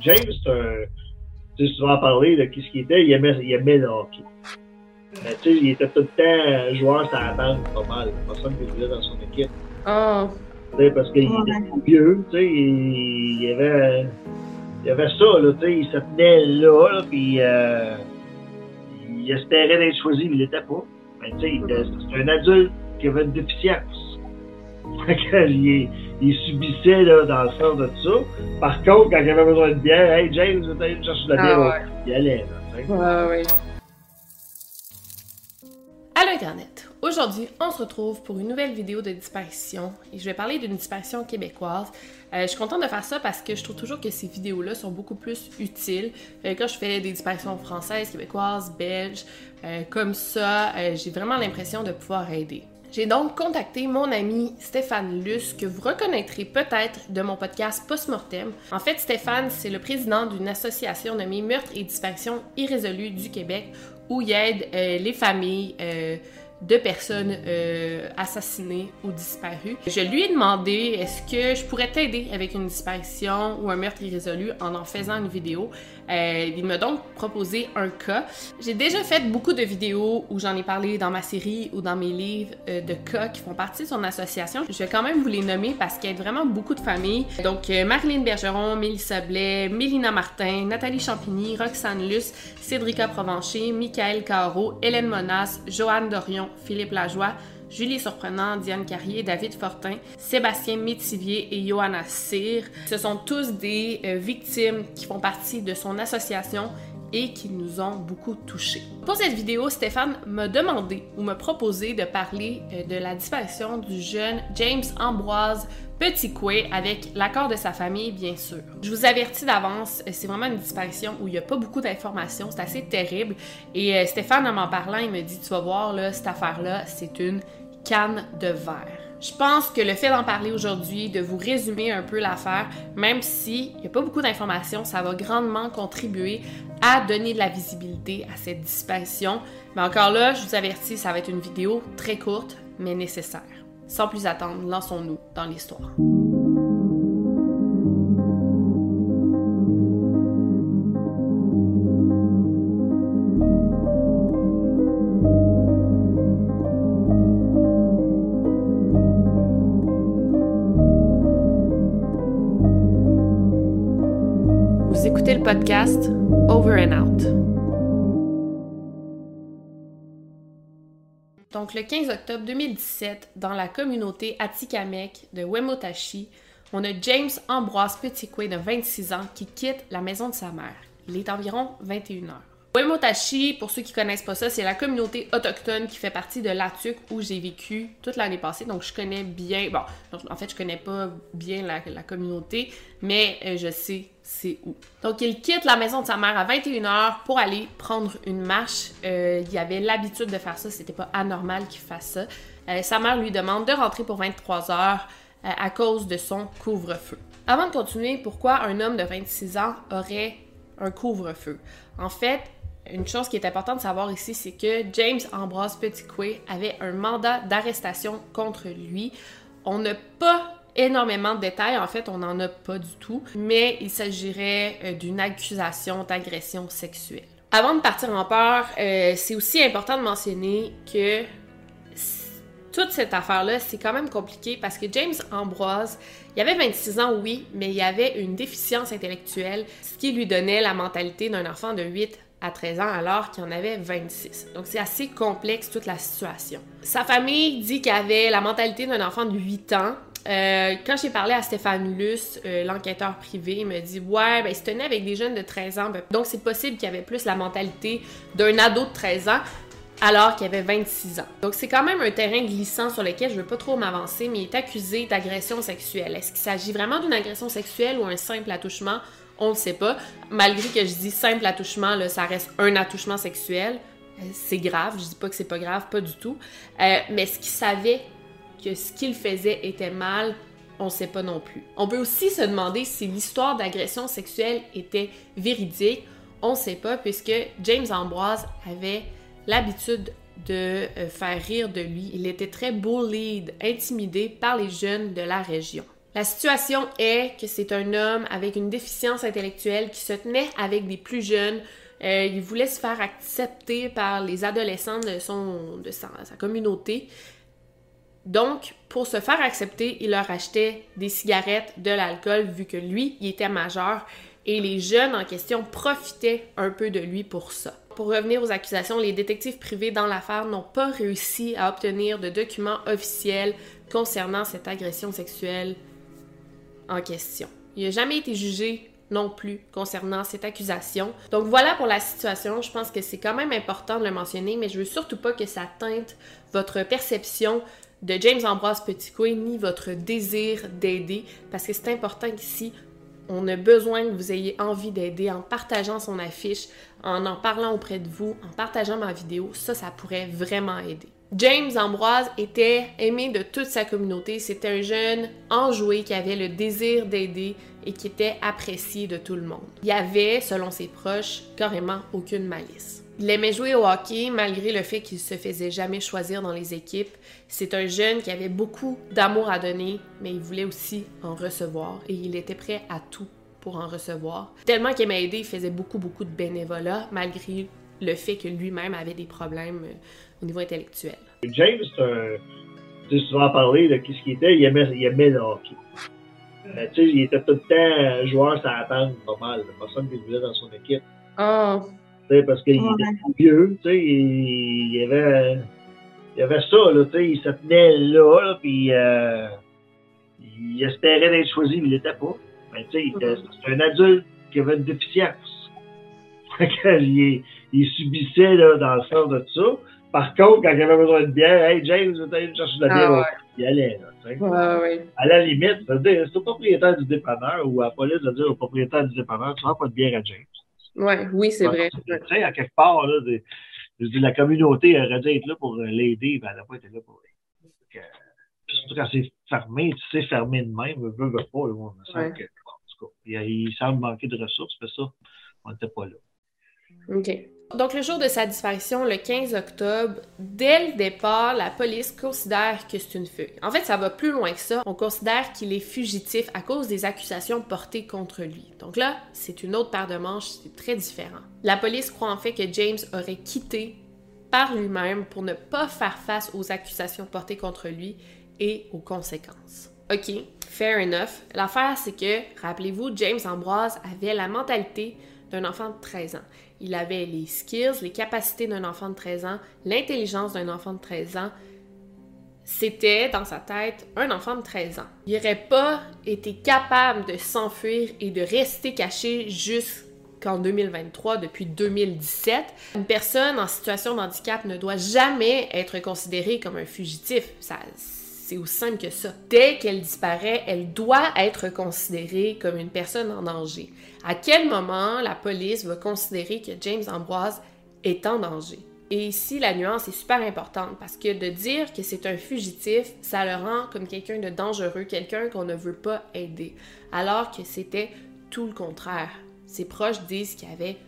James, c'est un. Tu sais, souvent parler de qui ce qu'il était, il aimait, il aimait le hockey. Mais tu sais, il était tout le temps joueur sur la bande, pas mal. Personne qui voulait dans son équipe. Oh. Tu sais, parce qu'il était vieux, tu sais, il, il y avait. Il y avait ça, là, tu sais, il se tenait là, là puis euh, il espérait d'être choisi, mais il l'était pas. Mais tu sais, c'est un adulte qui avait une déficience. Fait que, il, il subissait, là, dans le sens de ça. Par contre, quand il avait besoin de bière, hey James, je vais aller chercher de la bière, Ah ouais. il allait, là, tu sais. Ouais, ouais. Allô Internet! Aujourd'hui, on se retrouve pour une nouvelle vidéo de disparition et je vais parler d'une disparition québécoise. Euh, je suis contente de faire ça parce que je trouve toujours que ces vidéos-là sont beaucoup plus utiles. Euh, quand je fais des disparitions françaises, québécoises, belges, euh, comme ça, euh, j'ai vraiment l'impression de pouvoir aider. J'ai donc contacté mon ami Stéphane Luce, que vous reconnaîtrez peut-être de mon podcast Postmortem. En fait, Stéphane, c'est le président d'une association nommée Meurtre et disparition irrésolue du Québec, où il aide euh, les familles euh, de personnes euh, assassinées ou disparues. Je lui ai demandé est-ce que je pourrais t'aider avec une disparition ou un meurtre irrésolu en en faisant une vidéo? Euh, il m'a donc proposé un cas. J'ai déjà fait beaucoup de vidéos où j'en ai parlé dans ma série ou dans mes livres euh, de cas qui font partie de son association. Je vais quand même vous les nommer parce qu'il y a vraiment beaucoup de familles. Donc euh, Marilyn Bergeron, Mélissa Blais, Mélina Martin, Nathalie Champigny, Roxane Luce, Cédrica Provencher, Michael Caro, Hélène Monas, Joanne Dorion, Philippe Lajoie, Julie Surprenant, Diane Carrier, David Fortin, Sébastien Métivier et Johanna Cyr. Ce sont tous des euh, victimes qui font partie de son association et qui nous ont beaucoup touchés. Pour cette vidéo, Stéphane m'a demandé ou m'a proposé de parler euh, de la disparition du jeune James Ambroise Petit Coué avec l'accord de sa famille, bien sûr. Je vous avertis d'avance, euh, c'est vraiment une disparition où il n'y a pas beaucoup d'informations, c'est assez terrible. Et euh, Stéphane, en m'en parlant, il me dit Tu vas voir, là, cette affaire-là, c'est une canne de verre. Je pense que le fait d'en parler aujourd'hui, de vous résumer un peu l'affaire, même s'il n'y a pas beaucoup d'informations, ça va grandement contribuer à donner de la visibilité à cette disparition. Mais encore là, je vous avertis, ça va être une vidéo très courte, mais nécessaire. Sans plus attendre, lançons-nous dans l'histoire. Podcast Over and Out. Donc, le 15 octobre 2017, dans la communauté Atikamek de Wemotashi, on a James Ambroise Petitquay de 26 ans qui quitte la maison de sa mère. Il est environ 21 heures. Wemotashi, pour ceux qui connaissent pas ça, c'est la communauté autochtone qui fait partie de l'Atuc où j'ai vécu toute l'année passée. Donc, je connais bien. Bon, en fait, je connais pas bien la, communauté, mais euh, je sais c'est où. Donc, il quitte la maison de sa mère à 21h pour aller prendre une marche. Euh, il avait l'habitude de faire ça, c'était pas anormal qu'il fasse ça. Euh, sa mère lui demande de rentrer pour 23h euh, à cause de son couvre-feu. Avant de continuer, pourquoi un homme de 26 ans aurait un couvre-feu? En fait, une chose qui est importante de savoir ici, c'est que James Ambroise Petitquay avait un mandat d'arrestation contre lui. On n'a pas énormément de détails, en fait, on n'en a pas du tout, mais il s'agirait euh, d'une accusation d'agression sexuelle. Avant de partir en peur, euh, c'est aussi important de mentionner que toute cette affaire-là, c'est quand même compliqué parce que James Ambroise, il avait 26 ans, oui, mais il avait une déficience intellectuelle, ce qui lui donnait la mentalité d'un enfant de 8 à 13 ans alors qu'il en avait 26. Donc c'est assez complexe toute la situation. Sa famille dit qu'il avait la mentalité d'un enfant de 8 ans. Euh, quand j'ai parlé à Stéphane Luce, euh, l'enquêteur privé, il me dit Ouais, ben, il se tenait avec des jeunes de 13 ans. Donc c'est possible qu'il avait plus la mentalité d'un ado de 13 ans alors qu'il avait 26 ans. Donc c'est quand même un terrain glissant sur lequel je veux pas trop m'avancer, mais il est accusé d'agression sexuelle. Est-ce qu'il s'agit vraiment d'une agression sexuelle ou un simple attouchement? On ne sait pas. Malgré que je dis simple attouchement, ça reste un attouchement sexuel. Euh, C'est grave, je dis pas que c'est pas grave, pas du tout. Euh, mais est-ce qu'il savait que ce qu'il faisait était mal? On sait pas non plus. On peut aussi se demander si l'histoire d'agression sexuelle était véridique. On sait pas puisque James Ambroise avait l'habitude de euh, faire rire de lui. Il était très bullied, intimidé par les jeunes de la région. La situation est que c'est un homme avec une déficience intellectuelle qui se tenait avec des plus jeunes. Euh, il voulait se faire accepter par les adolescents de, sa, communauté. Donc, pour se faire accepter, il leur achetait des cigarettes, de l'alcool, vu que lui, il était majeur, et les jeunes en question profitaient un peu de lui pour ça. Pour revenir aux accusations, les détectives privés dans l'affaire n'ont pas réussi à obtenir de documents officiels concernant cette agression sexuelle question. Il n'a jamais été jugé non plus concernant cette accusation. Donc voilà pour la situation. Je pense que c'est quand même important de le mentionner, mais je veux surtout pas que ça teinte votre perception de James Ambroise Petitcoué ni votre désir d'aider, parce que c'est important qu'ici, on a besoin que vous ayez envie d'aider en partageant son affiche, en en parlant auprès de vous, en partageant ma vidéo. Ça, ça pourrait vraiment aider. James Ambroise était aimé de toute sa communauté. C'était un jeune enjoué qui avait le désir d'aider et qui était apprécié de tout le monde. Il avait, selon ses proches, carrément aucune malice. Il aimait jouer au hockey malgré le fait qu'il se faisait jamais choisir dans les équipes. C'est un jeune qui avait beaucoup d'amour à donner, mais il voulait aussi en recevoir et il était prêt à tout pour en recevoir. Tellement qu'il aimait aider, il faisait beaucoup beaucoup de bénévolat malgré le fait que lui-même avait des problèmes euh, au niveau intellectuel. James, tu souvent parlé de qui ce qu'il était, il aimait, il aimait le hockey. Euh, tu sais, il était tout le temps joueur ça attend pas mal. Personne qui voulait dans son équipe. Oh. Tu sais, parce qu'il était vieux, tu sais, il, y avait, il y avait ça, là, tu sais, il se tenait là, là puis euh, il espérait d'être choisi, mais il l'était pas. Mais tu sais, mm-hmm. c'est un adulte qui avait une déficience. il, il subissait, là, dans le sens de tout ça. Par contre, quand il avait besoin de bière, hey James, je vais aller chercher de la bière, ah il allait. Là, ouais, À la limite, c'est au propriétaire du dépanneur ou à la police de dire au propriétaire du dépanneur, tu n'auras pas de bière à James. Ouais, oui, c'est vrai. Tu sais, à quelque part, là, je dis, la communauté aurait dû être là pour l'aider, ben, elle n'a pas été là pour l'aider. Surtout quand c'est fermé, tu sais, fermé de même, veut, veut pas, on ouais. que, en tout cas, il, il semble manquer de ressources, mais ça, on n'était pas là. OK. Donc, le jour de sa disparition, le 15 octobre, dès le départ, la police considère que c'est une fugue. En fait, ça va plus loin que ça. On considère qu'il est fugitif à cause des accusations portées contre lui. Donc là, c'est une autre paire de manches, c'est très différent. La police croit en fait que James aurait quitté par lui-même pour ne pas faire face aux accusations portées contre lui et aux conséquences. OK, fair enough. L'affaire, c'est que, rappelez-vous, James Ambroise avait la mentalité d'un enfant de 13 ans. Il avait les skills, les capacités d'un enfant de 13 ans, l'intelligence d'un enfant de 13 ans. C'était, dans sa tête, un enfant de 13 ans. Il n'aurait pas été capable de s'enfuir et de rester caché jusqu'en 2023, depuis 2017. Une personne en situation de handicap ne doit jamais être considérée comme un fugitif. C'est aussi simple que ça. Dès qu'elle disparaît, elle doit être considérée comme une personne en danger. À quel moment la police va considérer que James Ambroise est en danger? Et ici, la nuance est super importante parce que de dire que c'est un fugitif, ça le rend comme quelqu'un de dangereux, quelqu'un qu'on ne veut pas aider, alors que c'était tout le contraire. Ses proches disent qu'il y avait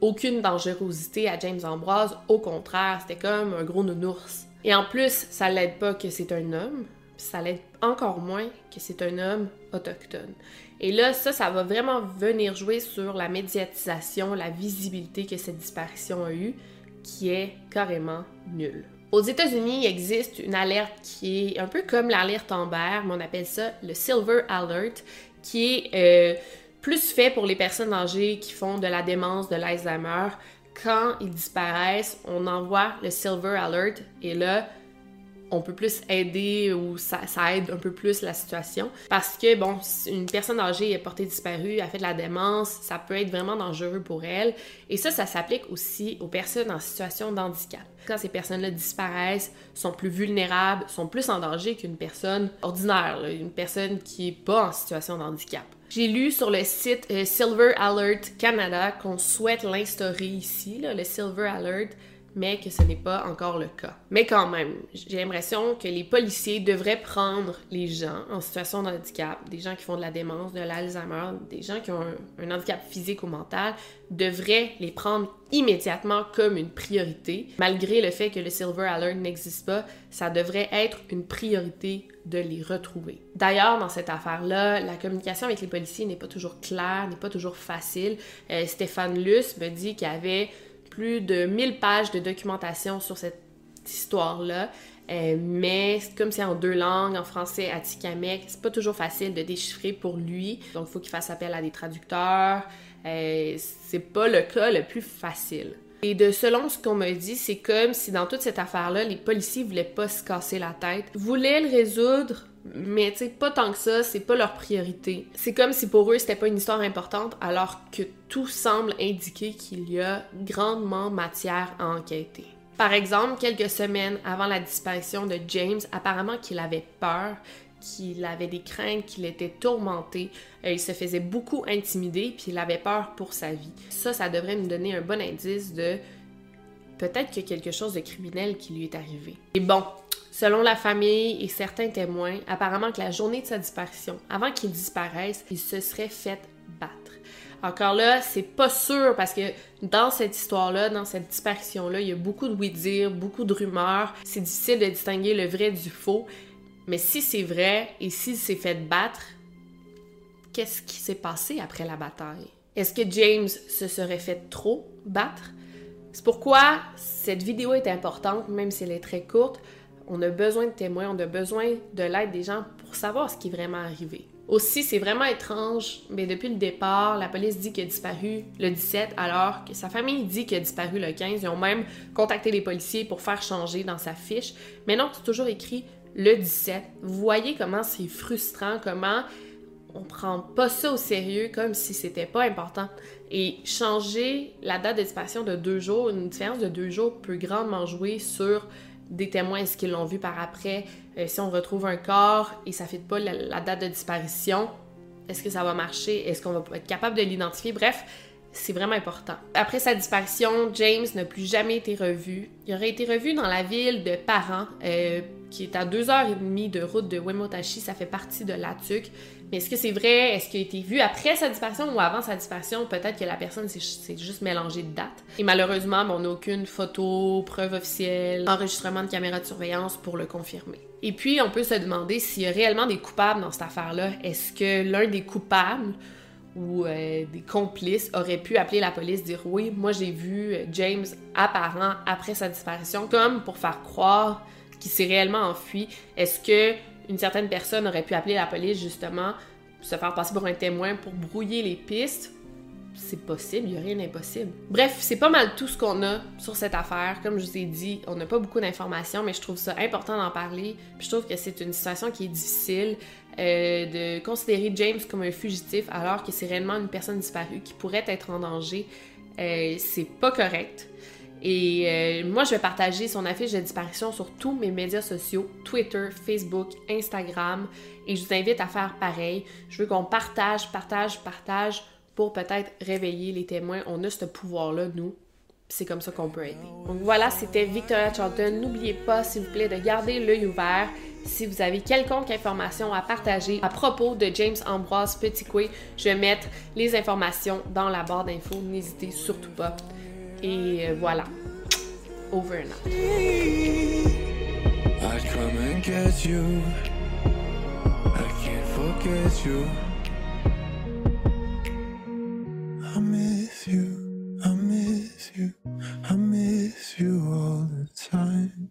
aucune dangerosité à James Ambroise, au contraire, c'était comme un gros nounours. Et en plus, ça l'aide pas que c'est un homme, ça l'aide encore moins que c'est un homme autochtone. Et là, ça, ça va vraiment venir jouer sur la médiatisation, la visibilité que cette disparition a eue, qui est carrément nulle. Aux États-Unis, il existe une alerte qui est un peu comme l'alerte Amber, mais on appelle ça le Silver Alert, qui est euh, plus fait pour les personnes âgées qui font de la démence, de l'Alzheimer, quand ils disparaissent, on envoie le Silver Alert et là, on peut plus aider ou ça, aide un peu plus la situation. Parce que, bon, une personne âgée est portée disparue, a fait de la démence, ça peut être vraiment dangereux pour elle. Et ça, ça s'applique aussi aux personnes en situation de handicap. Quand ces personnes-là disparaissent, sont plus vulnérables, sont plus en danger qu'une personne ordinaire, une personne qui n'est pas en situation de handicap. J'ai lu sur le site euh, Silver Alert Canada qu'on souhaite l'instaurer ici, le Silver Alert, mais que ce n'est pas encore le cas. Mais quand même, j'ai l'impression que les policiers devraient prendre les gens en situation de handicap, des gens qui font de la démence, de l'Alzheimer, des gens qui ont un, handicap physique ou mental, devraient les prendre immédiatement comme une priorité. Malgré le fait que le Silver Alert n'existe pas, ça devrait être une priorité de les retrouver. D'ailleurs, dans cette affaire-là, la communication avec les policiers n'est pas toujours claire, n'est pas toujours facile. Euh, Stéphane Luce me dit qu'il y avait plus de 1000 pages de documentation sur cette histoire-là. Euh, mais comme c'est en deux langues, en français, à Tikamek, c'est pas toujours facile de déchiffrer pour lui. Donc, il faut qu'il fasse appel à des traducteurs. Euh, c'est pas le cas le plus facile. Et de selon ce qu'on me dit, c'est comme si dans toute cette affaire-là, les policiers voulaient pas se casser la tête, voulaient le résoudre, mais tu sais, pas tant que ça, c'est pas leur priorité. C'est comme si pour eux, c'était pas une histoire importante, alors que tout semble indiquer qu'il y a grandement matière à enquêter. Par exemple, quelques semaines avant la disparition de James, apparemment qu'il avait peur, qu'il avait des craintes, qu'il était tourmenté, il se faisait beaucoup intimider, puis il avait peur pour sa vie. Ça, ça devrait nous donner un bon indice de peut-être a quelque chose de criminel qui lui est arrivé. Et bon, Selon la famille et certains témoins, apparemment que la journée de sa disparition, avant qu'il disparaisse, il se serait fait battre. Encore là, c'est pas sûr parce que dans cette histoire-là, dans cette disparition-là, il y a beaucoup de oui-dire, beaucoup de rumeurs. C'est difficile de distinguer le vrai du faux. Mais si c'est vrai et s'il s'est fait battre, qu'est-ce qui s'est passé après la bataille? Est-ce que James se serait fait trop battre? C'est pourquoi cette vidéo est importante, même si elle est très courte, on a besoin de témoins, on a besoin de l'aide des gens pour savoir ce qui est vraiment arrivé. Aussi, c'est vraiment étrange, mais depuis le départ, la police dit qu'il a disparu le 17, alors que sa famille dit qu'il a disparu le 15. Ils ont même contacté les policiers pour faire changer dans sa fiche. Mais non, c'est toujours écrit le 17. Vous voyez comment c'est frustrant, comment on prend pas ça au sérieux comme si c'était pas important. Et changer la date de disparition de deux jours, une différence de deux jours peut grandement jouer sur des témoins, est-ce qu'ils l'ont vu par après? Euh, si on retrouve un corps et ça ne fait pas la, date de disparition, est-ce que ça va marcher? Est-ce qu'on va être capable de l'identifier? Bref, c'est vraiment important. Après sa disparition, James n'a plus jamais été revu. Il aurait été revu dans la ville de Parent, euh, qui est à deux heures et demie de route de Wemotashi. Ça fait partie de Latuc. Est-ce que c'est vrai? Est-ce qu'il a été vu après sa disparition ou avant sa disparition? Peut-être que la personne s'est juste mélangée de date. Et malheureusement, on n'a aucune photo, preuve officielle, enregistrement de caméra de surveillance pour le confirmer. Et puis, on peut se demander s'il y a réellement des coupables dans cette affaire-là. Est-ce que l'un des coupables ou euh, des complices auraient pu appeler la police, dire oui, moi j'ai vu euh, James apparent après sa disparition, comme pour faire croire qu'il s'est réellement enfui. Est-ce que une certaine personne aurait pu appeler la police justement, se faire passer pour un témoin pour brouiller les pistes? c'est possible, il n'y a rien d'impossible. Bref, c'est pas mal tout ce qu'on a sur cette affaire. Comme je vous ai dit, on n'a pas beaucoup d'informations, mais je trouve ça important d'en parler. Je trouve que c'est une situation qui est difficile euh, de considérer James comme un fugitif alors que c'est réellement une personne disparue qui pourrait être en danger. Euh, c'est pas correct. Et euh, moi, je vais partager son affiche de disparition sur tous mes médias sociaux, Twitter, Facebook, Instagram. Et je vous invite à faire pareil. Je veux qu'on partage, partage, partage pour peut-être réveiller les témoins. On a ce pouvoir-là, nous. C'est comme ça qu'on peut aider. Donc voilà, c'était Victoria Charlton. N'oubliez pas, s'il vous plaît, de garder l'œil ouvert. Si vous avez quelconque information à partager à propos de James Ambroise Petitquay, je vais mettre les informations dans la barre d'infos. N'hésitez surtout pas. Et voilà. Over and out. I'd come and get you. I can't forget you. I miss you. I miss you. I miss you all the time.